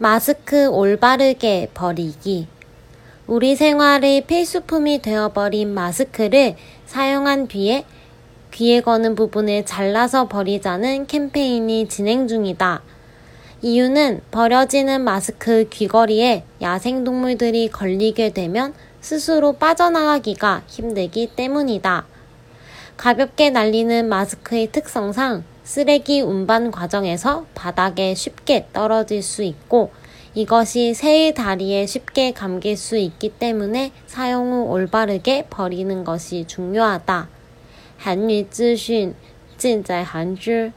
마스크 올바르게 버리기. 우리 생활의 필수품이 되어버린 마스크를 사용한 뒤에 귀에 거는 부분을 잘라서 버리자는 캠페인이 진행 중이다. 이유는 버려지는 마스크 귀걸이에 야생동물들이 걸리게 되면 스스로 빠져나가기가 힘들기 때문이다. 가볍게 날리는 마스크의 특성상 쓰레기 운반 과정에서 바닥에 쉽게 떨어질 수 있고 이것이 새의 다리에 쉽게 감길 수 있기 때문에 사용 후 올바르게 버리는 것이 중요하다. 한유资讯尽在韩知。